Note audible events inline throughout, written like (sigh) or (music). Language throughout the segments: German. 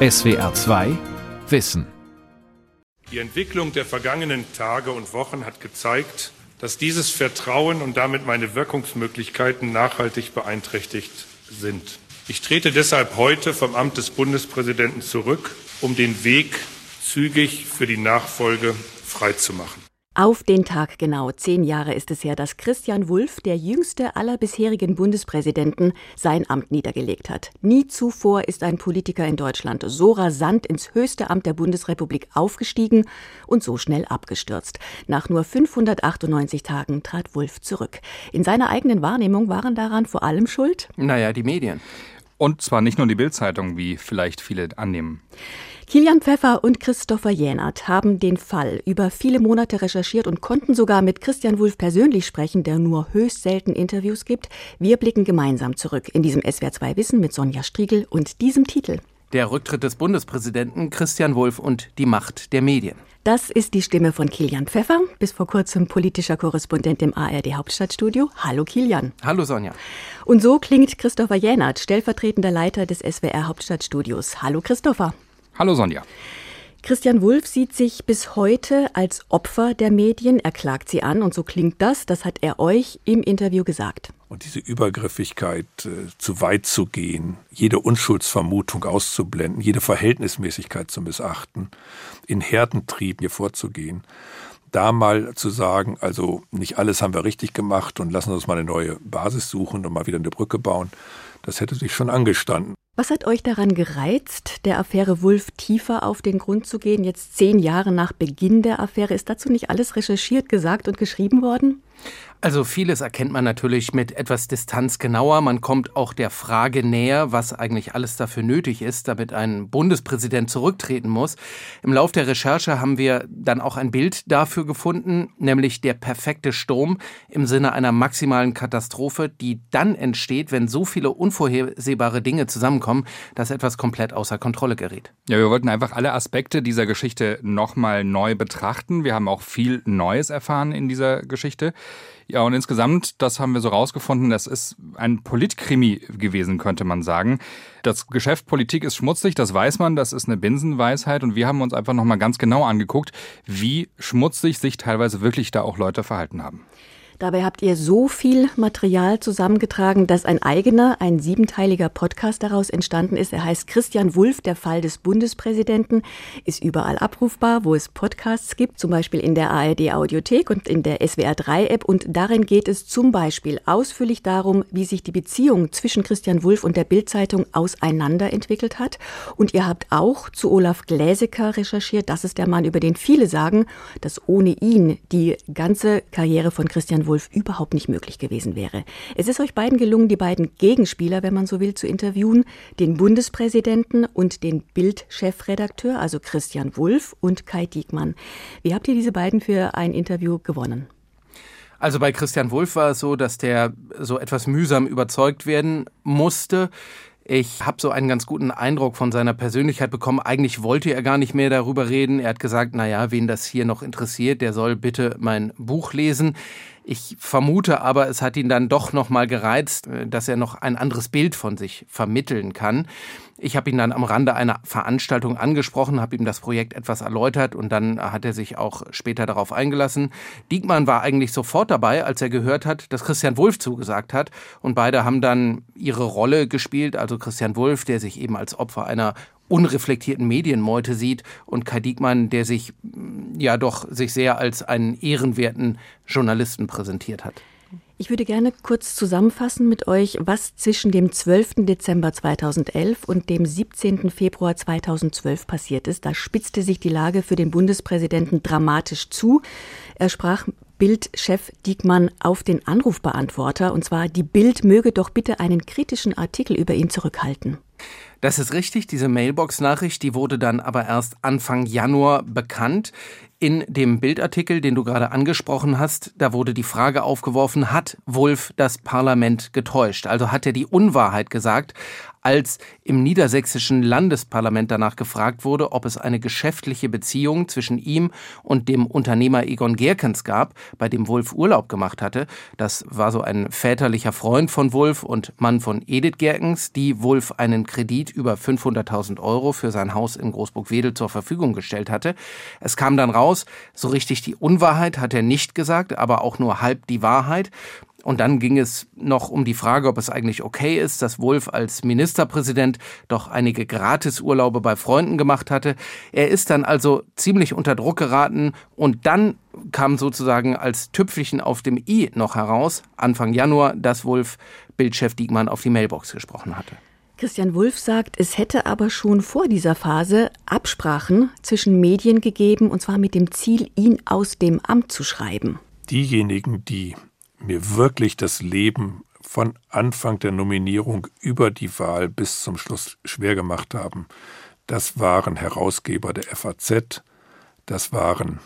SWR 2 Wissen. Die Entwicklung der vergangenen Tage und Wochen hat gezeigt, dass dieses Vertrauen und damit meine Wirkungsmöglichkeiten nachhaltig beeinträchtigt sind. Ich trete deshalb heute vom Amt des Bundespräsidenten zurück, um den Weg zügig für die Nachfolge freizumachen. Auf den Tag genau zehn Jahre ist es her, dass Christian Wulff, der jüngste aller bisherigen Bundespräsidenten, sein Amt niedergelegt hat. Nie zuvor ist ein Politiker in Deutschland so rasant ins höchste Amt der Bundesrepublik aufgestiegen und so schnell abgestürzt. Nach nur 598 Tagen trat Wulff zurück. In seiner eigenen Wahrnehmung waren daran vor allem schuld? Naja, die Medien. Und zwar nicht nur die Bildzeitung, wie vielleicht viele annehmen. Kilian Pfeffer und Christopher Jänert haben den Fall über viele Monate recherchiert und konnten sogar mit Christian Wulff persönlich sprechen, der nur höchst selten Interviews gibt. Wir blicken gemeinsam zurück in diesem SWR2 Wissen mit Sonja Striegel und diesem Titel. Der Rücktritt des Bundespräsidenten Christian Wulff und die Macht der Medien. Das ist die Stimme von Kilian Pfeffer, bis vor kurzem politischer Korrespondent im ARD Hauptstadtstudio. Hallo Kilian. Hallo Sonja. Und so klingt Christopher Jänert, stellvertretender Leiter des SWR Hauptstadtstudios. Hallo Christopher. Hallo Sonja. Christian Wulff sieht sich bis heute als Opfer der Medien. Er klagt sie an und so klingt das. Das hat er euch im Interview gesagt. Und diese Übergriffigkeit, äh, zu weit zu gehen, jede Unschuldsvermutung auszublenden, jede Verhältnismäßigkeit zu missachten, in Herdentrieb hier vorzugehen, da mal zu sagen, also nicht alles haben wir richtig gemacht und lassen uns mal eine neue Basis suchen und mal wieder eine Brücke bauen, das hätte sich schon angestanden. Was hat euch daran gereizt, der Affäre Wulff tiefer auf den Grund zu gehen? Jetzt zehn Jahre nach Beginn der Affäre. Ist dazu nicht alles recherchiert, gesagt und geschrieben worden? Also vieles erkennt man natürlich mit etwas Distanz genauer. Man kommt auch der Frage näher, was eigentlich alles dafür nötig ist, damit ein Bundespräsident zurücktreten muss. Im Lauf der Recherche haben wir dann auch ein Bild dafür gefunden, nämlich der perfekte Sturm im Sinne einer maximalen Katastrophe, die dann entsteht, wenn so viele unvorhersehbare Dinge zusammenkommen, dass etwas komplett außer Kontrolle gerät. Ja, wir wollten einfach alle Aspekte dieser Geschichte nochmal neu betrachten. Wir haben auch viel Neues erfahren in dieser Geschichte. Ja, und insgesamt, das haben wir so rausgefunden, das ist ein Politkrimi gewesen, könnte man sagen. Das Geschäft Politik ist schmutzig, das weiß man, das ist eine Binsenweisheit und wir haben uns einfach nochmal ganz genau angeguckt, wie schmutzig sich teilweise wirklich da auch Leute verhalten haben. Dabei habt ihr so viel Material zusammengetragen, dass ein eigener, ein siebenteiliger Podcast daraus entstanden ist. Er heißt Christian Wulff, der Fall des Bundespräsidenten, ist überall abrufbar, wo es Podcasts gibt, zum Beispiel in der ARD Audiothek und in der SWR 3 App. Und darin geht es zum Beispiel ausführlich darum, wie sich die Beziehung zwischen Christian Wulff und der Bildzeitung auseinanderentwickelt hat. Und ihr habt auch zu Olaf Gläsecker recherchiert. Das ist der Mann, über den viele sagen, dass ohne ihn die ganze Karriere von Christian Wulff überhaupt nicht möglich gewesen wäre. Es ist euch beiden gelungen, die beiden Gegenspieler, wenn man so will, zu interviewen, den Bundespräsidenten und den Bild-Chefredakteur, also Christian Wulff und Kai Diekmann. Wie habt ihr diese beiden für ein Interview gewonnen? Also bei Christian Wulff war es so, dass der so etwas mühsam überzeugt werden musste. Ich habe so einen ganz guten Eindruck von seiner Persönlichkeit bekommen. Eigentlich wollte er gar nicht mehr darüber reden. Er hat gesagt, naja, wen das hier noch interessiert, der soll bitte mein Buch lesen. Ich vermute aber, es hat ihn dann doch noch mal gereizt, äh, dass er noch ein anderes Bild von sich vermitteln kann. Ich habe ihn dann am Rande einer Veranstaltung angesprochen, habe ihm das Projekt etwas erläutert und dann hat er sich auch später darauf eingelassen. Diekmann war eigentlich sofort dabei, als er gehört hat, dass Christian Wulff zugesagt hat und beide haben dann ihre Rolle gespielt, also Christian Wulff, der sich eben als Opfer einer unreflektierten Medienmeute sieht und Kai Diekmann, der sich mm, ja doch sich sehr als einen ehrenwerten Journalisten präsentiert hat. Ich würde gerne kurz zusammenfassen mit euch, was zwischen dem 12. Dezember 2011 und dem 17. Februar 2012 passiert ist. Da spitzte sich die Lage für den Bundespräsidenten dramatisch zu. Er sprach Bild-Chef Diekmann auf den Anrufbeantworter, und zwar, die Bild möge doch bitte einen kritischen Artikel über ihn zurückhalten. Das ist richtig, diese Mailbox-Nachricht, die wurde dann aber erst Anfang Januar bekannt. In dem Bildartikel, den du gerade angesprochen hast, da wurde die Frage aufgeworfen, hat Wulff das Parlament getäuscht? Also hat er die Unwahrheit gesagt, als im niedersächsischen Landesparlament danach gefragt wurde, ob es eine geschäftliche Beziehung zwischen ihm und dem Unternehmer Egon Gerkens gab, bei dem Wulff Urlaub gemacht hatte. Das war so ein väterlicher Freund von Wulff und Mann von Edith Gerkens, die Wulff einen Kredit über 500.000 Euro für sein Haus in Großburg-Wedel zur Verfügung gestellt hatte. Es kam dann raus, so richtig die Unwahrheit hat er nicht gesagt, aber auch nur halb die Wahrheit. Und dann ging es noch um die Frage, ob es eigentlich okay ist, dass Wolf als Ministerpräsident doch einige Gratisurlaube bei Freunden gemacht hatte. Er ist dann also ziemlich unter Druck geraten und dann kam sozusagen als Tüpfelchen auf dem i noch heraus, Anfang Januar, dass Wolf Bildchef Diekmann auf die Mailbox gesprochen hatte. Christian Wulff sagt, es hätte aber schon vor dieser Phase Absprachen zwischen Medien gegeben, und zwar mit dem Ziel, ihn aus dem Amt zu schreiben. Diejenigen, die mir wirklich das Leben von Anfang der Nominierung über die Wahl bis zum Schluss schwer gemacht haben. Das waren Herausgeber der FAZ, das waren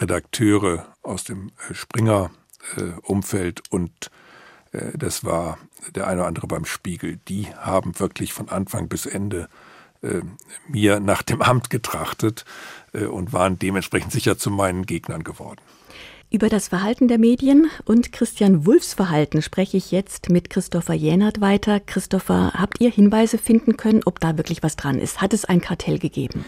Redakteure aus dem äh, Springer-Umfeld äh, und das war der eine oder andere beim Spiegel. Die haben wirklich von Anfang bis Ende mir nach dem Amt getrachtet und waren dementsprechend sicher zu meinen Gegnern geworden. Über das Verhalten der Medien und Christian Wulffs Verhalten spreche ich jetzt mit Christopher Jänert weiter. Christopher, habt ihr Hinweise finden können, ob da wirklich was dran ist? Hat es ein Kartell gegeben?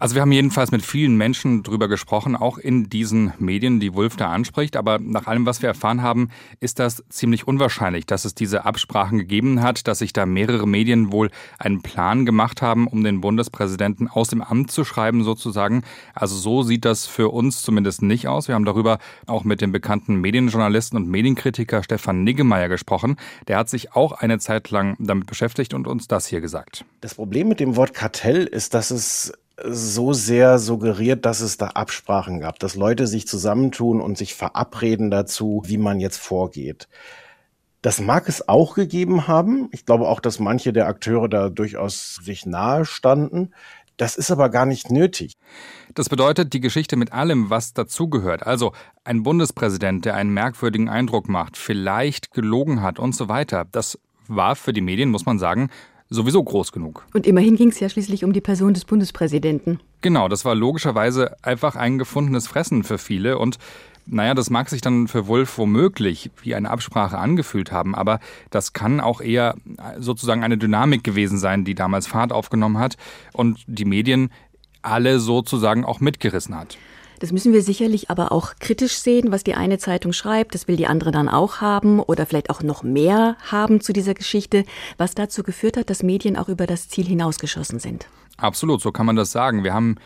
Also wir haben jedenfalls mit vielen Menschen drüber gesprochen, auch in diesen Medien, die Wolf da anspricht. Aber nach allem, was wir erfahren haben, ist das ziemlich unwahrscheinlich, dass es diese Absprachen gegeben hat, dass sich da mehrere Medien wohl einen Plan gemacht haben, um den Bundespräsidenten aus dem Amt zu schreiben sozusagen. Also so sieht das für uns zumindest nicht aus. Wir haben darüber auch mit dem bekannten Medienjournalisten und Medienkritiker Stefan Niggemeier gesprochen. Der hat sich auch eine Zeit lang damit beschäftigt und uns das hier gesagt. Das Problem mit dem Wort Kartell ist, dass es so sehr suggeriert, dass es da Absprachen gab, dass Leute sich zusammentun und sich verabreden dazu, wie man jetzt vorgeht. Das mag es auch gegeben haben. Ich glaube auch, dass manche der Akteure da durchaus sich nahe standen. Das ist aber gar nicht nötig. Das bedeutet, die Geschichte mit allem, was dazugehört, also ein Bundespräsident, der einen merkwürdigen Eindruck macht, vielleicht gelogen hat und so weiter, das war für die Medien, muss man sagen, sowieso groß genug. Und immerhin ging es ja schließlich um die Person des Bundespräsidenten. Genau, das war logischerweise einfach ein gefundenes Fressen für viele und naja, das mag sich dann für Wolf womöglich wie eine Absprache angefühlt haben, aber das kann auch eher sozusagen eine Dynamik gewesen sein, die damals Fahrt aufgenommen hat und die Medien alle sozusagen auch mitgerissen hat. Das müssen wir sicherlich aber auch kritisch sehen, was die eine Zeitung schreibt. Das will die andere dann auch haben oder vielleicht auch noch mehr haben zu dieser Geschichte, was dazu geführt hat, dass Medien auch über das Ziel hinausgeschossen sind. Absolut, so kann man das sagen. Wir haben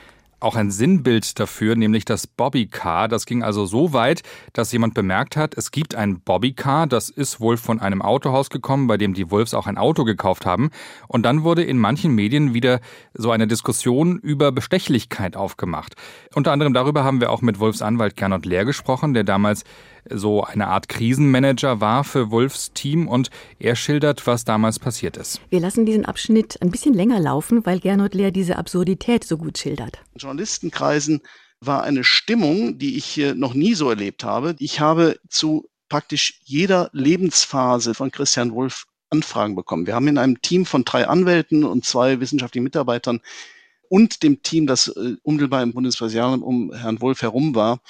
auch ein Sinnbild dafür, nämlich das Bobbycar. Das ging also so weit, dass jemand bemerkt hat, es gibt ein Bobbycar, das ist wohl von einem Autohaus gekommen, bei dem die Wolves auch ein Auto gekauft haben. Und dann wurde in manchen Medien wieder so eine Diskussion über Bestechlichkeit aufgemacht. Unter anderem darüber haben wir auch mit Wolfs Anwalt Gernot Lehr gesprochen, der damals so eine Art Krisenmanager war für Wolfs Team und er schildert, was damals passiert ist. Wir lassen diesen Abschnitt ein bisschen länger laufen, weil Gernot Lehr diese Absurdität so gut schildert. In Journalistenkreisen war eine Stimmung, die ich noch nie so erlebt habe. Ich habe zu praktisch jeder Lebensphase von Christian Wolf Anfragen bekommen. Wir haben in einem Team von drei Anwälten und zwei wissenschaftlichen Mitarbeitern und dem Team, das äh, unmittelbar im Bundespräsidium um Herrn Wolf herum war,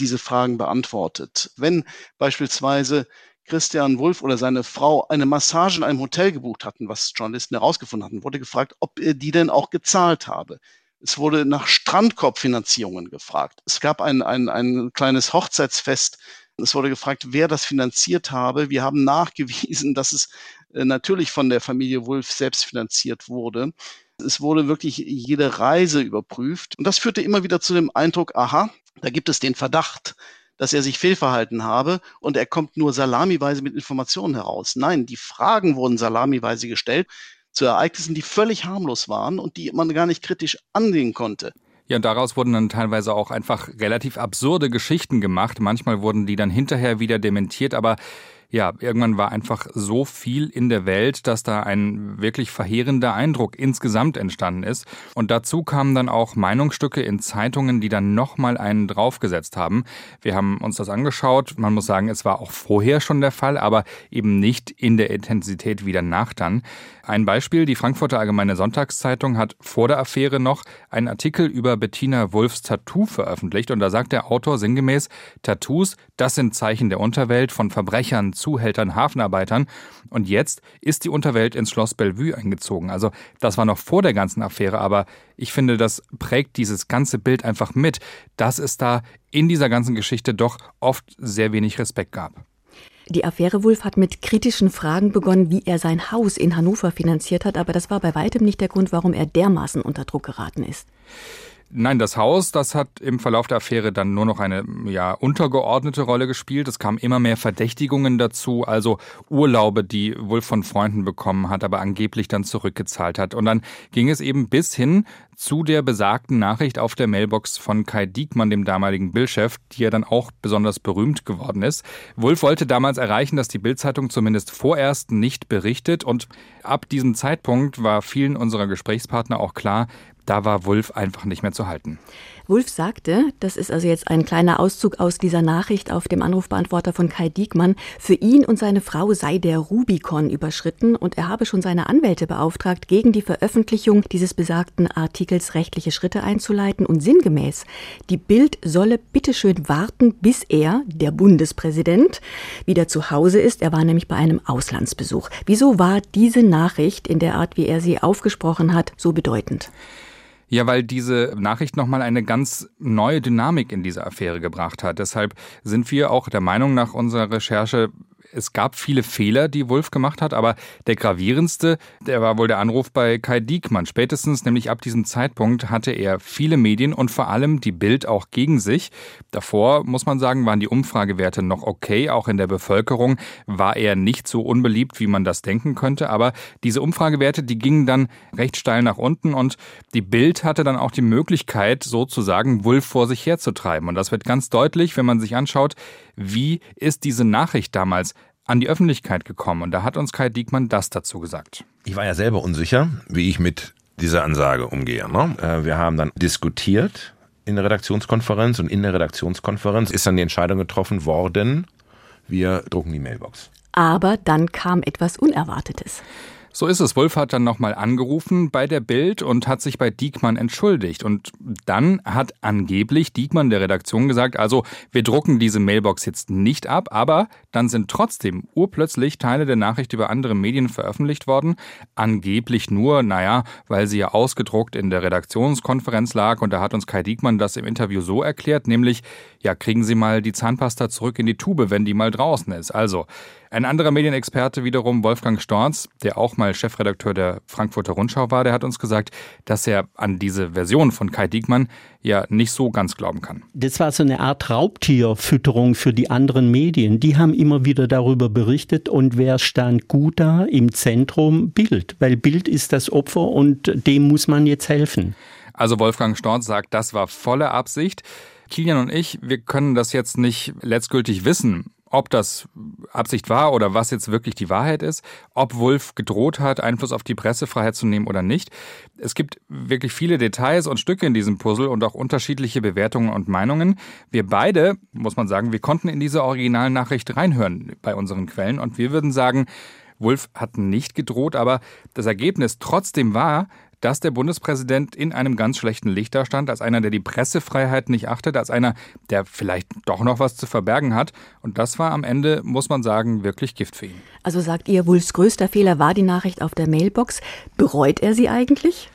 diese Fragen beantwortet. Wenn beispielsweise Christian Wulff oder seine Frau eine Massage in einem Hotel gebucht hatten, was Journalisten herausgefunden hatten, wurde gefragt, ob er die denn auch gezahlt habe. Es wurde nach Strandkorbfinanzierungen gefragt. Es gab ein, ein, ein kleines Hochzeitsfest. Es wurde gefragt, wer das finanziert habe. Wir haben (laughs) nachgewiesen, dass es äh, natürlich von der Familie Wulff selbst finanziert wurde. Es wurde wirklich jede Reise überprüft. Und das führte immer wieder zu dem Eindruck, aha, da gibt es den Verdacht, dass er sich fehlverhalten habe und er kommt nur salamiweise mit Informationen heraus. Nein, die Fragen wurden salamiweise gestellt zu Ereignissen, die völlig harmlos waren und die man gar nicht kritisch ansehen konnte. Ja, und daraus wurden dann teilweise auch einfach relativ absurde Geschichten gemacht. Manchmal wurden die dann hinterher wieder dementiert, aber ja, irgendwann war einfach so viel in der Welt, dass da ein wirklich verheerender Eindruck insgesamt entstanden ist. Und dazu kamen dann auch Meinungsstücke in Zeitungen, die dann nochmal einen draufgesetzt haben. Wir haben uns das angeschaut. Man muss sagen, es war auch vorher schon der Fall, aber eben nicht in der Intensität wie danach dann. Ein Beispiel, die Frankfurter Allgemeine Sonntagszeitung hat vor der Affäre noch einen Artikel über Bettina Wulfs Tattoo veröffentlicht und da sagt der Autor sinngemäß, Tattoos, das sind Zeichen der Unterwelt von Verbrechern, Zuhältern, Hafenarbeitern und jetzt ist die Unterwelt ins Schloss Bellevue eingezogen. Also das war noch vor der ganzen Affäre, aber ich finde, das prägt dieses ganze Bild einfach mit, dass es da in dieser ganzen Geschichte doch oft sehr wenig Respekt gab. Die Affäre Wulff hat mit kritischen Fragen begonnen, wie er sein Haus in Hannover finanziert hat, aber das war bei weitem nicht der Grund, warum er dermaßen unter Druck geraten ist. Nein, das Haus, das hat im Verlauf der Affäre dann nur noch eine ja, untergeordnete Rolle gespielt. Es kamen immer mehr Verdächtigungen dazu, also Urlaube, die Wulff von Freunden bekommen hat, aber angeblich dann zurückgezahlt hat. Und dann ging es eben bis hin zu der besagten Nachricht auf der Mailbox von Kai Diekmann, dem damaligen Bildchef, die ja dann auch besonders berühmt geworden ist. Wulff wollte damals erreichen, dass die Bildzeitung zumindest vorerst nicht berichtet und ab diesem Zeitpunkt war vielen unserer Gesprächspartner auch klar, da war Wulff einfach nicht mehr zu halten. Wulff sagte, das ist also jetzt ein kleiner Auszug aus dieser Nachricht auf dem Anrufbeantworter von Kai Diekmann, für ihn und seine Frau sei der Rubikon überschritten und er habe schon seine Anwälte beauftragt, gegen die Veröffentlichung dieses besagten Artikels rechtliche Schritte einzuleiten und sinngemäß, die Bild solle bitteschön warten, bis er, der Bundespräsident, wieder zu Hause ist. Er war nämlich bei einem Auslandsbesuch. Wieso war diese Nachricht in der Art, wie er sie aufgesprochen hat, so bedeutend? Ja, weil diese Nachricht nochmal eine ganz neue Dynamik in diese Affäre gebracht hat. Deshalb sind wir auch der Meinung nach unserer Recherche, es gab viele Fehler, die Wolf gemacht hat, aber der gravierendste, der war wohl der Anruf bei Kai Diekmann. Spätestens nämlich ab diesem Zeitpunkt hatte er viele Medien und vor allem die Bild auch gegen sich. Davor, muss man sagen, waren die Umfragewerte noch okay. Auch in der Bevölkerung war er nicht so unbeliebt, wie man das denken könnte. Aber diese Umfragewerte, die gingen dann recht steil nach unten und die Bild hatte dann auch die Möglichkeit, sozusagen Wolf vor sich herzutreiben. Und das wird ganz deutlich, wenn man sich anschaut, wie ist diese Nachricht damals an die Öffentlichkeit gekommen. Und da hat uns Kai Diekmann das dazu gesagt. Ich war ja selber unsicher, wie ich mit dieser Ansage umgehe. Ne? Äh, wir haben dann diskutiert in der Redaktionskonferenz und in der Redaktionskonferenz ist dann die Entscheidung getroffen worden, wir drucken die Mailbox. Aber dann kam etwas Unerwartetes. So ist es. Wolf hat dann nochmal angerufen bei der Bild und hat sich bei Diekmann entschuldigt. Und dann hat angeblich Diekmann der Redaktion gesagt, also wir drucken diese Mailbox jetzt nicht ab, aber dann sind trotzdem urplötzlich Teile der Nachricht über andere Medien veröffentlicht worden. Angeblich nur, naja, weil sie ja ausgedruckt in der Redaktionskonferenz lag. Und da hat uns Kai Diekmann das im Interview so erklärt, nämlich, ja, kriegen Sie mal die Zahnpasta zurück in die Tube, wenn die mal draußen ist. Also, ein anderer Medienexperte wiederum, Wolfgang Storz, der auch mal Chefredakteur der Frankfurter Rundschau war, der hat uns gesagt, dass er an diese Version von Kai Diekmann ja nicht so ganz glauben kann. Das war so eine Art Raubtierfütterung für die anderen Medien. Die haben immer wieder darüber berichtet und wer stand gut da im Zentrum? Bild, weil Bild ist das Opfer und dem muss man jetzt helfen. Also Wolfgang Storz sagt, das war volle Absicht. Kilian und ich, wir können das jetzt nicht letztgültig wissen, ob das Absicht war oder was jetzt wirklich die Wahrheit ist, ob Wolf gedroht hat, Einfluss auf die Pressefreiheit zu nehmen oder nicht. Es gibt wirklich viele Details und Stücke in diesem Puzzle und auch unterschiedliche Bewertungen und Meinungen. Wir beide, muss man sagen, wir konnten in diese Originalnachricht reinhören bei unseren Quellen und wir würden sagen, Wolf hat nicht gedroht, aber das Ergebnis trotzdem war, dass der Bundespräsident in einem ganz schlechten Licht da stand, als einer, der die Pressefreiheit nicht achtet, als einer, der vielleicht doch noch was zu verbergen hat. Und das war am Ende, muss man sagen, wirklich Gift für ihn. Also sagt ihr, Wulfs größter Fehler war die Nachricht auf der Mailbox. Bereut er sie eigentlich?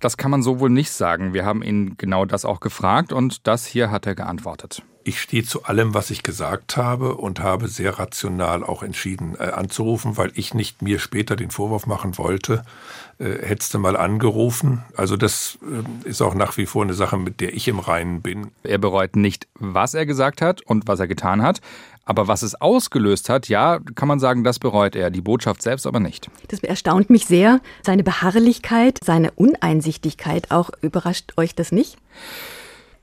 Das kann man so wohl nicht sagen. Wir haben ihn genau das auch gefragt und das hier hat er geantwortet. Ich stehe zu allem, was ich gesagt habe und habe sehr rational auch entschieden äh, anzurufen, weil ich nicht mir später den Vorwurf machen wollte, äh, hättest du mal angerufen. Also das äh, ist auch nach wie vor eine Sache, mit der ich im Reinen bin. Er bereut nicht, was er gesagt hat und was er getan hat. Aber was es ausgelöst hat, ja, kann man sagen, das bereut er. Die Botschaft selbst aber nicht. Das erstaunt mich sehr. Seine Beharrlichkeit, seine Uneinsichtigkeit auch. Überrascht euch das nicht?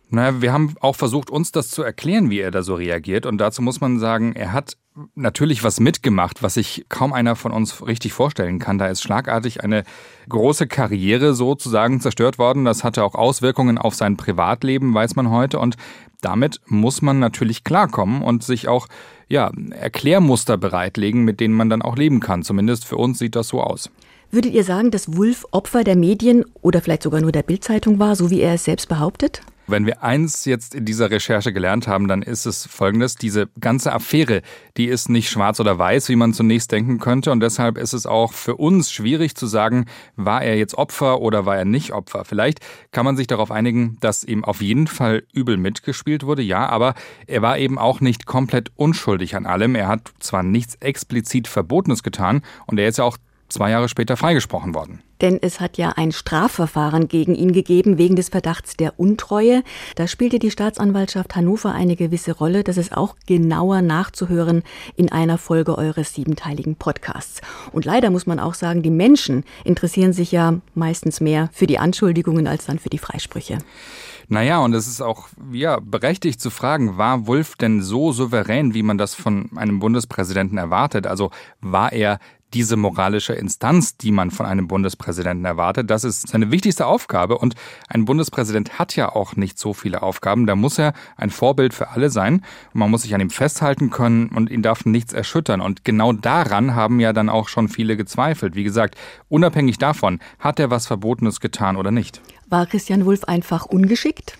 Naja, wir haben auch versucht, uns das zu erklären, wie er da so reagiert. Und dazu muss man sagen, er hat natürlich was mitgemacht, was sich kaum einer von uns richtig vorstellen kann. Da ist schlagartig eine große Karriere sozusagen zerstört worden. Das hatte auch Auswirkungen auf sein Privatleben, weiß man heute. Und damit muss man natürlich klarkommen und sich auch ja, Erklärmuster bereitlegen, mit denen man dann auch leben kann. Zumindest für uns sieht das so aus. Würdet ihr sagen, dass Wulff Opfer der Medien oder vielleicht sogar nur der Bildzeitung war, so wie er es selbst behauptet? Wenn wir eins jetzt in dieser Recherche gelernt haben, dann ist es folgendes. Diese ganze Affäre, die ist nicht schwarz oder weiß, wie man zunächst denken könnte. Und deshalb ist es auch für uns schwierig zu sagen, war er jetzt Opfer oder war er nicht Opfer. Vielleicht kann man sich darauf einigen, dass ihm auf jeden Fall übel mitgespielt wurde, ja, aber er war eben auch nicht komplett unschuldig an allem. Er hat zwar nichts explizit Verbotenes getan und er ist ja auch zwei Jahre später freigesprochen worden. Denn es hat ja ein Strafverfahren gegen ihn gegeben wegen des Verdachts der Untreue. Da spielte die Staatsanwaltschaft Hannover eine gewisse Rolle. Das ist auch genauer nachzuhören in einer Folge eures siebenteiligen Podcasts. Und leider muss man auch sagen, die Menschen interessieren sich ja meistens mehr für die Anschuldigungen als dann für die Freisprüche. Naja, und es ist auch ja, berechtigt zu fragen, war Wulff denn so souverän, wie man das von einem Bundespräsidenten erwartet? Also war er diese moralische Instanz, die man von einem Bundespräsidenten erwartet. Das ist seine wichtigste Aufgabe und ein Bundespräsident hat ja auch nicht so viele Aufgaben. Da muss er ein Vorbild für alle sein man muss sich an ihm festhalten können und ihn darf nichts erschüttern. Und genau daran haben ja dann auch schon viele gezweifelt. Wie gesagt, unabhängig davon, hat er was Verbotenes getan oder nicht. War Christian Wulff einfach ungeschickt?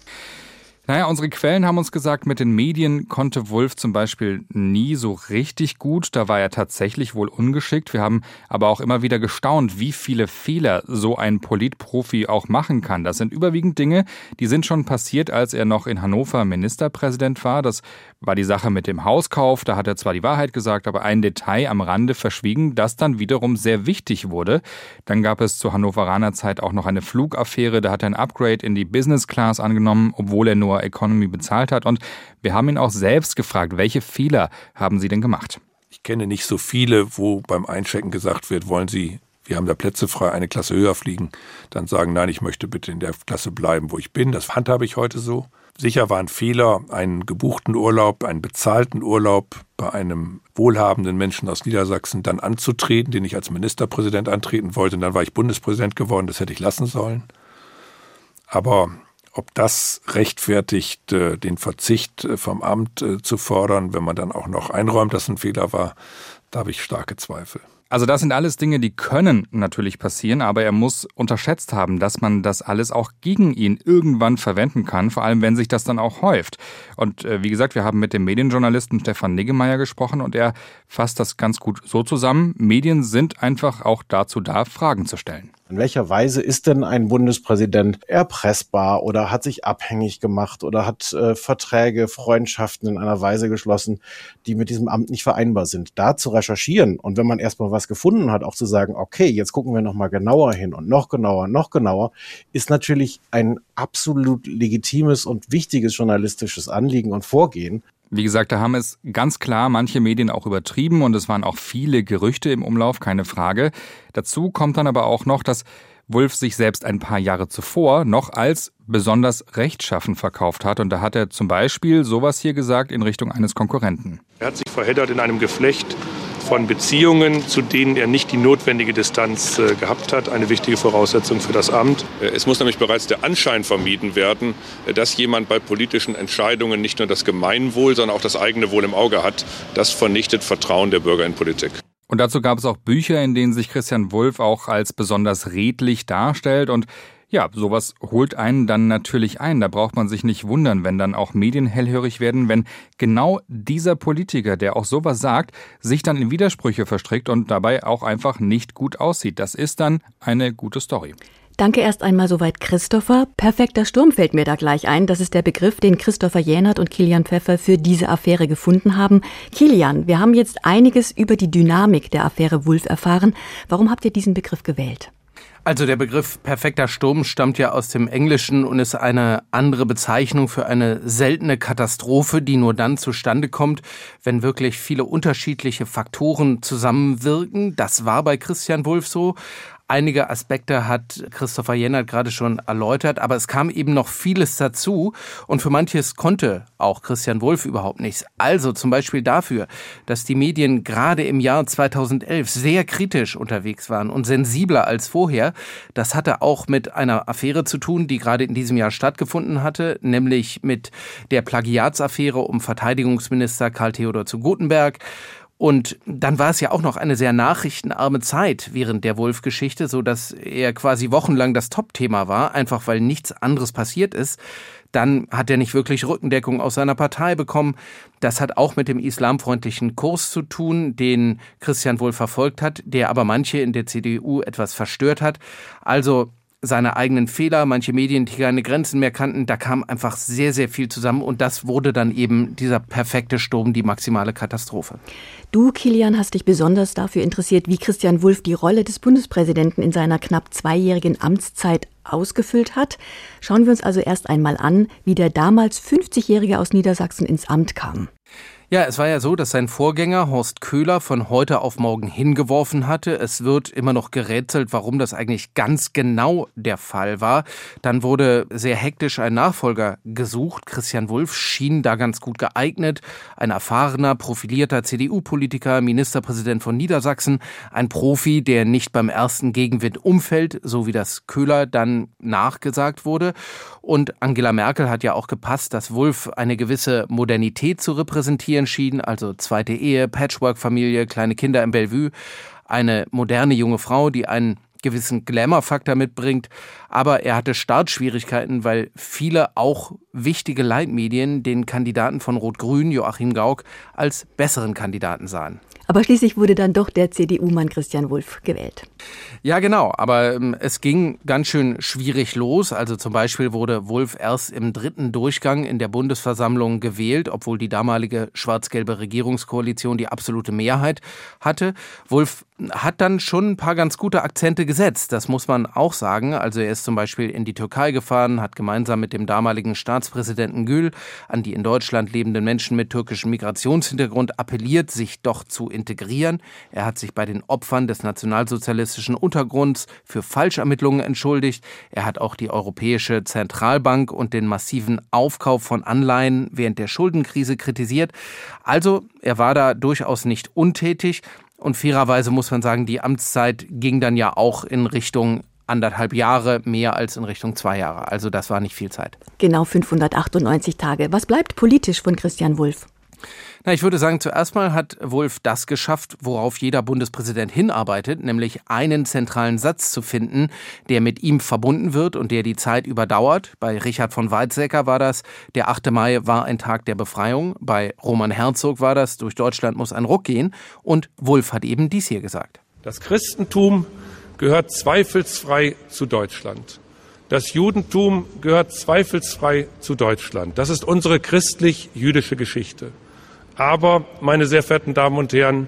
Naja, unsere Quellen haben uns gesagt, mit den Medien konnte Wolf zum Beispiel nie so richtig gut. Da war er tatsächlich wohl ungeschickt. Wir haben aber auch immer wieder gestaunt, wie viele Fehler so ein Politprofi auch machen kann. Das sind überwiegend Dinge, die sind schon passiert, als er noch in Hannover Ministerpräsident war. Das war die Sache mit dem Hauskauf. Da hat er zwar die Wahrheit gesagt, aber ein Detail am Rande verschwiegen, das dann wiederum sehr wichtig wurde. Dann gab es zur Hannoveraner Zeit auch noch eine Flugaffäre. Da hat er ein Upgrade in die Business Class angenommen, obwohl er nur Economy bezahlt hat. Und wir haben ihn auch selbst gefragt, welche Fehler haben Sie denn gemacht? Ich kenne nicht so viele, wo beim Einchecken gesagt wird, wollen Sie wir haben da Plätze frei, eine Klasse höher fliegen, dann sagen, nein, ich möchte bitte in der Klasse bleiben, wo ich bin. Das handhabe ich heute so. Sicher war ein Fehler, einen gebuchten Urlaub, einen bezahlten Urlaub bei einem wohlhabenden Menschen aus Niedersachsen dann anzutreten, den ich als Ministerpräsident antreten wollte. Und dann war ich Bundespräsident geworden, das hätte ich lassen sollen. Aber ob das rechtfertigt, äh, den Verzicht äh, vom Amt äh, zu fordern, wenn man dann auch noch einräumt, dass ein Fehler war, da habe ich starke Zweifel. Also das sind alles Dinge, die können natürlich passieren, aber er muss unterschätzt haben, dass man das alles auch gegen ihn irgendwann verwenden kann, vor allem wenn sich das dann auch häuft. Und wie gesagt, wir haben mit dem Medienjournalisten Stefan Niggemeier gesprochen und er fasst das ganz gut so zusammen. Medien sind einfach auch dazu da, Fragen zu stellen. In welcher Weise ist denn ein Bundespräsident erpressbar oder hat sich abhängig gemacht oder hat äh, Verträge, Freundschaften in einer Weise geschlossen, die mit diesem Amt nicht vereinbar sind? Da zu recherchieren und wenn man erstmal was gefunden hat, auch zu sagen, okay, jetzt gucken wir nochmal genauer hin und noch genauer, noch genauer, ist natürlich ein absolut legitimes und wichtiges journalistisches Anliegen und Vorgehen. Wie gesagt, da haben es ganz klar manche Medien auch übertrieben und es waren auch viele Gerüchte im Umlauf, keine Frage. Dazu kommt dann aber auch noch, dass Wulff sich selbst ein paar Jahre zuvor noch als besonders rechtschaffen verkauft hat. Und da hat er zum Beispiel sowas hier gesagt in Richtung eines Konkurrenten. Er hat sich verheddert in einem Geflecht von Beziehungen, zu denen er nicht die notwendige Distanz äh, gehabt hat, eine wichtige Voraussetzung für das Amt. Äh, es muss nämlich bereits der Anschein vermieden werden, äh, dass jemand bei politischen Entscheidungen nicht nur das Gemeinwohl, sondern auch das eigene Wohl im Auge hat. Das vernichtet Vertrauen der Bürger in Politik. Und dazu gab es auch Bücher, in denen sich Christian Wulff auch als besonders redlich darstellt und ja, sowas holt einen dann natürlich ein. Da braucht man sich nicht wundern, wenn dann auch Medien hellhörig werden, wenn genau dieser Politiker, der auch sowas sagt, sich dann in Widersprüche verstrickt und dabei auch einfach nicht gut aussieht. Das ist dann eine gute Story. Danke erst einmal soweit Christopher. Perfekter Sturm fällt mir da gleich ein. Das ist der Begriff, den Christopher Jänert und Kilian Pfeffer für diese Affäre gefunden haben. Kilian, wir haben jetzt einiges über die Dynamik der Affäre Wulff erfahren. Warum habt ihr diesen Begriff gewählt? Also der Begriff perfekter Sturm stammt ja aus dem Englischen und ist eine andere Bezeichnung für eine seltene Katastrophe, die nur dann zustande kommt, wenn wirklich viele unterschiedliche Faktoren zusammenwirken. Das war bei Christian Wulff so. Einige Aspekte hat Christopher Jennert gerade schon erläutert, aber es kam eben noch vieles dazu und für manches konnte auch Christian Wulff überhaupt nichts. Also zum Beispiel dafür, dass die Medien gerade im Jahr 2011 sehr kritisch unterwegs waren und sensibler als vorher. Das hatte auch mit einer Affäre zu tun, die gerade in diesem Jahr stattgefunden hatte, nämlich mit der Plagiatsaffäre um Verteidigungsminister Karl Theodor zu Gutenberg. Und dann war es ja auch noch eine sehr nachrichtenarme Zeit während der Wolf-Geschichte, so dass er quasi wochenlang das Top-Thema war, einfach weil nichts anderes passiert ist. Dann hat er nicht wirklich Rückendeckung aus seiner Partei bekommen. Das hat auch mit dem islamfreundlichen Kurs zu tun, den Christian Wolf verfolgt hat, der aber manche in der CDU etwas verstört hat. Also seine eigenen Fehler, manche Medien, die keine Grenzen mehr kannten, da kam einfach sehr, sehr viel zusammen und das wurde dann eben dieser perfekte Sturm, die maximale Katastrophe. Du, Kilian, hast dich besonders dafür interessiert, wie Christian Wulff die Rolle des Bundespräsidenten in seiner knapp zweijährigen Amtszeit ausgefüllt hat. Schauen wir uns also erst einmal an, wie der damals 50-Jährige aus Niedersachsen ins Amt kam. Ja, es war ja so, dass sein Vorgänger Horst Köhler von heute auf morgen hingeworfen hatte. Es wird immer noch gerätselt, warum das eigentlich ganz genau der Fall war. Dann wurde sehr hektisch ein Nachfolger gesucht. Christian Wulff schien da ganz gut geeignet. Ein erfahrener, profilierter CDU-Politiker, Ministerpräsident von Niedersachsen. Ein Profi, der nicht beim ersten Gegenwind umfällt, so wie das Köhler dann nachgesagt wurde. Und Angela Merkel hat ja auch gepasst, dass Wulff eine gewisse Modernität zu repräsentieren schien, also zweite Ehe, Patchwork-Familie, kleine Kinder im Bellevue, eine moderne junge Frau, die einen gewissen Glamour-Faktor mitbringt. Aber er hatte Startschwierigkeiten, weil viele auch wichtige Leitmedien den Kandidaten von Rot-Grün, Joachim Gauck, als besseren Kandidaten sahen. Aber schließlich wurde dann doch der CDU-Mann Christian Wulff gewählt. Ja, genau. Aber ähm, es ging ganz schön schwierig los. Also zum Beispiel wurde Wulff erst im dritten Durchgang in der Bundesversammlung gewählt, obwohl die damalige schwarz-gelbe Regierungskoalition die absolute Mehrheit hatte. Wulff hat dann schon ein paar ganz gute Akzente gesetzt. Das muss man auch sagen. Also er ist zum Beispiel in die Türkei gefahren, hat gemeinsam mit dem damaligen Staatspräsidenten Gül an die in Deutschland lebenden Menschen mit türkischem Migrationshintergrund appelliert, sich doch zu integrieren. Er hat sich bei den Opfern des nationalsozialistischen Untergrunds für Falschermittlungen entschuldigt. Er hat auch die Europäische Zentralbank und den massiven Aufkauf von Anleihen während der Schuldenkrise kritisiert. Also er war da durchaus nicht untätig. Und fairerweise muss man sagen, die Amtszeit ging dann ja auch in Richtung anderthalb Jahre mehr als in Richtung zwei Jahre. Also das war nicht viel Zeit. Genau 598 Tage. Was bleibt politisch von Christian Wulff? Na, ich würde sagen, zuerst mal hat Wulff das geschafft, worauf jeder Bundespräsident hinarbeitet, nämlich einen zentralen Satz zu finden, der mit ihm verbunden wird und der die Zeit überdauert. Bei Richard von Weizsäcker war das, der 8. Mai war ein Tag der Befreiung. Bei Roman Herzog war das, durch Deutschland muss ein Ruck gehen. Und Wulff hat eben dies hier gesagt. Das Christentum gehört zweifelsfrei zu Deutschland. Das Judentum gehört zweifelsfrei zu Deutschland. Das ist unsere christlich-jüdische Geschichte. Aber, meine sehr verehrten Damen und Herren,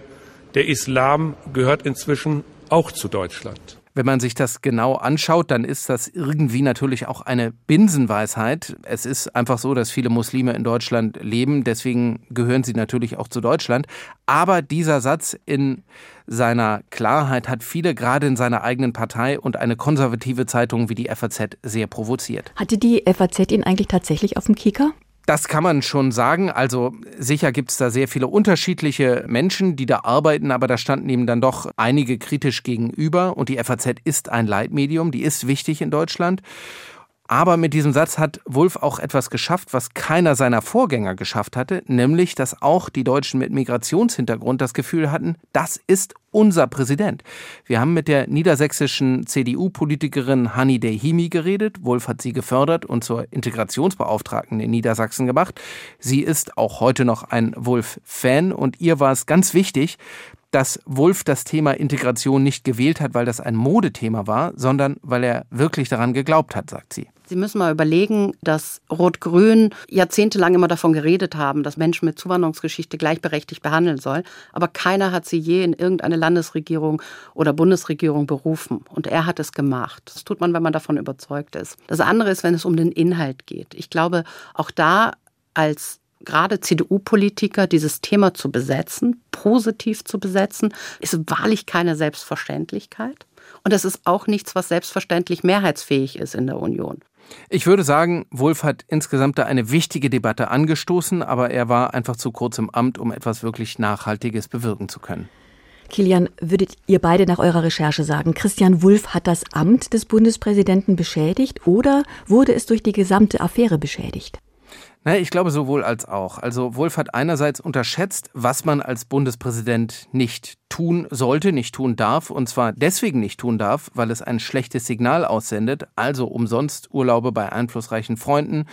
der Islam gehört inzwischen auch zu Deutschland. Wenn man sich das genau anschaut, dann ist das irgendwie natürlich auch eine Binsenweisheit. Es ist einfach so, dass viele Muslime in Deutschland leben, deswegen gehören sie natürlich auch zu Deutschland. Aber dieser Satz in seiner Klarheit hat viele gerade in seiner eigenen Partei und eine konservative Zeitung wie die FAZ sehr provoziert. Hatte die FAZ ihn eigentlich tatsächlich auf dem Kicker? Das kann man schon sagen. Also sicher gibt es da sehr viele unterschiedliche Menschen, die da arbeiten, aber da standen ihm dann doch einige kritisch gegenüber. Und die FAZ ist ein Leitmedium, die ist wichtig in Deutschland. Aber mit diesem Satz hat Wulff auch etwas geschafft, was keiner seiner Vorgänger geschafft hatte, nämlich, dass auch die Deutschen mit Migrationshintergrund das Gefühl hatten, das ist unser Präsident. Wir haben mit der niedersächsischen CDU-Politikerin Hanni Dehimi geredet. Wulff hat sie gefördert und zur Integrationsbeauftragten in Niedersachsen gemacht. Sie ist auch heute noch ein Wulff-Fan und ihr war es ganz wichtig, dass Wulff das Thema Integration nicht gewählt hat, weil das ein Modethema war, sondern weil er wirklich daran geglaubt hat, sagt sie. Sie müssen mal überlegen, dass Rot-Grün jahrzehntelang immer davon geredet haben, dass Menschen mit Zuwanderungsgeschichte gleichberechtigt behandeln soll. Aber keiner hat sie je in irgendeine Landesregierung oder Bundesregierung berufen. Und er hat es gemacht. Das tut man, wenn man davon überzeugt ist. Das andere ist, wenn es um den Inhalt geht. Ich glaube, auch da als gerade CDU-Politiker dieses Thema zu besetzen, positiv zu besetzen, ist wahrlich keine Selbstverständlichkeit. Und es ist auch nichts, was selbstverständlich mehrheitsfähig ist in der Union. Ich würde sagen, Wolf hat insgesamt da eine wichtige Debatte angestoßen, aber er war einfach zu kurz im Amt, um etwas wirklich Nachhaltiges bewirken zu können. Kilian, würdet ihr beide nach eurer Recherche sagen, Christian Wulff hat das Amt des Bundespräsidenten beschädigt oder wurde es durch die gesamte Affäre beschädigt? Ich glaube sowohl als auch. Also Wolf hat einerseits unterschätzt, was man als Bundespräsident nicht tun sollte, nicht tun darf. Und zwar deswegen nicht tun darf, weil es ein schlechtes Signal aussendet. Also umsonst Urlaube bei einflussreichen Freunden.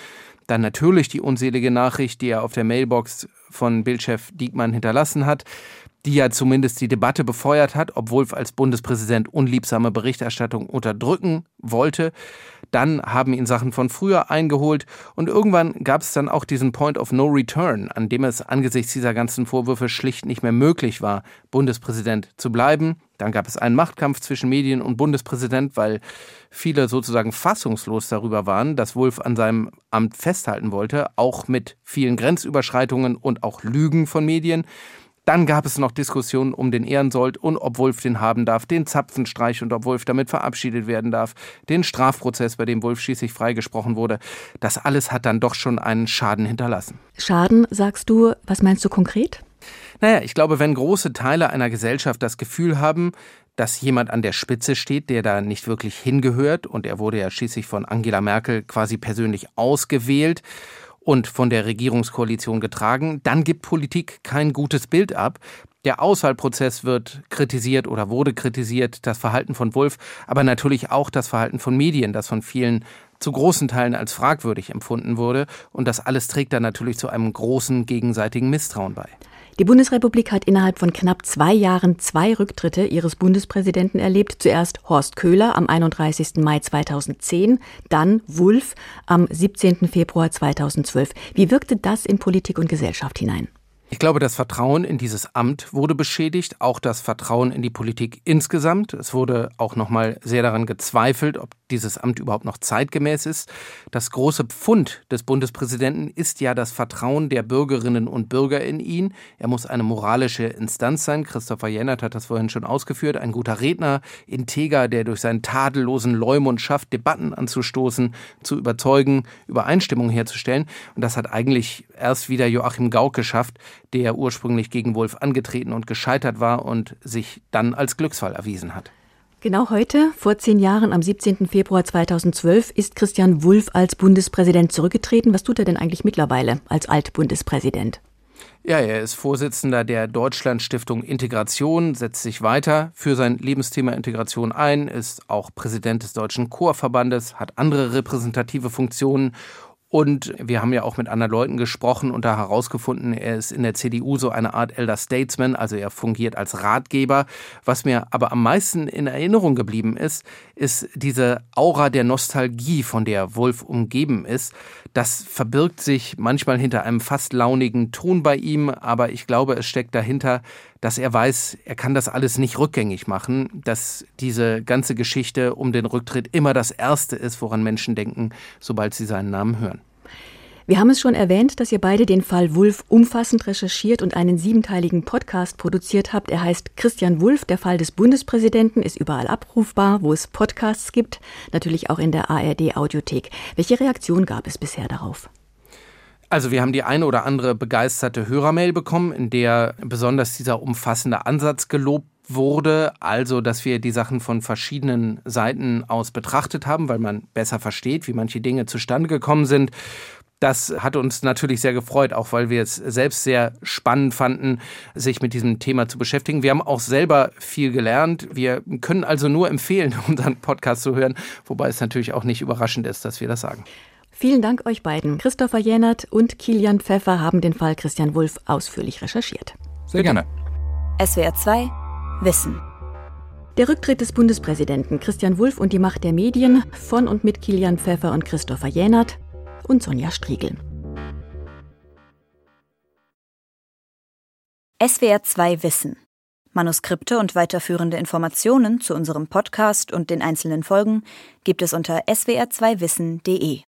Dann natürlich die unselige Nachricht, die er auf der Mailbox von Bildchef Diekmann hinterlassen hat die ja zumindest die Debatte befeuert hat, ob Wolf als Bundespräsident unliebsame Berichterstattung unterdrücken wollte. Dann haben ihn Sachen von früher eingeholt und irgendwann gab es dann auch diesen Point of No Return, an dem es angesichts dieser ganzen Vorwürfe schlicht nicht mehr möglich war, Bundespräsident zu bleiben. Dann gab es einen Machtkampf zwischen Medien und Bundespräsident, weil viele sozusagen fassungslos darüber waren, dass Wolf an seinem Amt festhalten wollte, auch mit vielen Grenzüberschreitungen und auch Lügen von Medien. Dann gab es noch Diskussionen um den Ehrensold und ob Wolf den haben darf, den Zapfenstreich und ob Wolf damit verabschiedet werden darf, den Strafprozess, bei dem Wolf schließlich freigesprochen wurde. Das alles hat dann doch schon einen Schaden hinterlassen. Schaden, sagst du, was meinst du konkret? Naja, ich glaube, wenn große Teile einer Gesellschaft das Gefühl haben, dass jemand an der Spitze steht, der da nicht wirklich hingehört, und er wurde ja schließlich von Angela Merkel quasi persönlich ausgewählt, und von der Regierungskoalition getragen, dann gibt Politik kein gutes Bild ab. Der Auswahlprozess wird kritisiert oder wurde kritisiert, das Verhalten von Wolf, aber natürlich auch das Verhalten von Medien, das von vielen zu großen Teilen als fragwürdig empfunden wurde. Und das alles trägt dann natürlich zu einem großen gegenseitigen Misstrauen bei. Die Bundesrepublik hat innerhalb von knapp zwei Jahren zwei Rücktritte ihres Bundespräsidenten erlebt. Zuerst Horst Köhler am 31. Mai 2010, dann Wulff am 17. Februar 2012. Wie wirkte das in Politik und Gesellschaft hinein? Ich glaube, das Vertrauen in dieses Amt wurde beschädigt, auch das Vertrauen in die Politik insgesamt. Es wurde auch noch mal sehr daran gezweifelt, ob dieses Amt überhaupt noch zeitgemäß ist. Das große Pfund des Bundespräsidenten ist ja das Vertrauen der Bürgerinnen und Bürger in ihn. Er muss eine moralische Instanz sein. Christopher Jennert hat das vorhin schon ausgeführt. Ein guter Redner, integer, der durch seinen tadellosen Leumund schafft, Debatten anzustoßen, zu überzeugen, Übereinstimmung herzustellen. Und das hat eigentlich erst wieder Joachim Gauck geschafft, der ursprünglich gegen Wolf angetreten und gescheitert war und sich dann als Glücksfall erwiesen hat. Genau heute, vor zehn Jahren, am 17. Februar 2012, ist Christian Wulff als Bundespräsident zurückgetreten. Was tut er denn eigentlich mittlerweile als Altbundespräsident? Ja, er ist Vorsitzender der Deutschlandstiftung Integration, setzt sich weiter für sein Lebensthema Integration ein, ist auch Präsident des Deutschen Chorverbandes, hat andere repräsentative Funktionen und wir haben ja auch mit anderen Leuten gesprochen und da herausgefunden, er ist in der CDU so eine Art Elder Statesman, also er fungiert als Ratgeber. Was mir aber am meisten in Erinnerung geblieben ist, ist diese Aura der Nostalgie, von der Wolf umgeben ist. Das verbirgt sich manchmal hinter einem fast launigen Ton bei ihm, aber ich glaube, es steckt dahinter, dass er weiß, er kann das alles nicht rückgängig machen, dass diese ganze Geschichte um den Rücktritt immer das Erste ist, woran Menschen denken, sobald sie seinen Namen hören. Wir haben es schon erwähnt, dass ihr beide den Fall Wulff umfassend recherchiert und einen siebenteiligen Podcast produziert habt. Er heißt Christian Wulff, der Fall des Bundespräsidenten, ist überall abrufbar, wo es Podcasts gibt, natürlich auch in der ARD Audiothek. Welche Reaktion gab es bisher darauf? Also wir haben die eine oder andere begeisterte Hörermail bekommen, in der besonders dieser umfassende Ansatz gelobt wurde, also dass wir die Sachen von verschiedenen Seiten aus betrachtet haben, weil man besser versteht, wie manche Dinge zustande gekommen sind. Das hat uns natürlich sehr gefreut, auch weil wir es selbst sehr spannend fanden, sich mit diesem Thema zu beschäftigen. Wir haben auch selber viel gelernt. Wir können also nur empfehlen, (laughs) unseren Podcast zu hören, wobei es natürlich auch nicht überraschend ist, dass wir das sagen. Vielen Dank euch beiden. Christopher Jänert und Kilian Pfeffer haben den Fall Christian Wulff ausführlich recherchiert. Sehr gerne. SWR 2 Wissen. Der Rücktritt des Bundespräsidenten Christian Wulff und die Macht der Medien von und mit Kilian Pfeffer und Christopher Jänert und Sonja Striegel. SWR 2 Wissen. Manuskripte und weiterführende Informationen zu unserem Podcast und den einzelnen Folgen gibt es unter swr2wissen.de.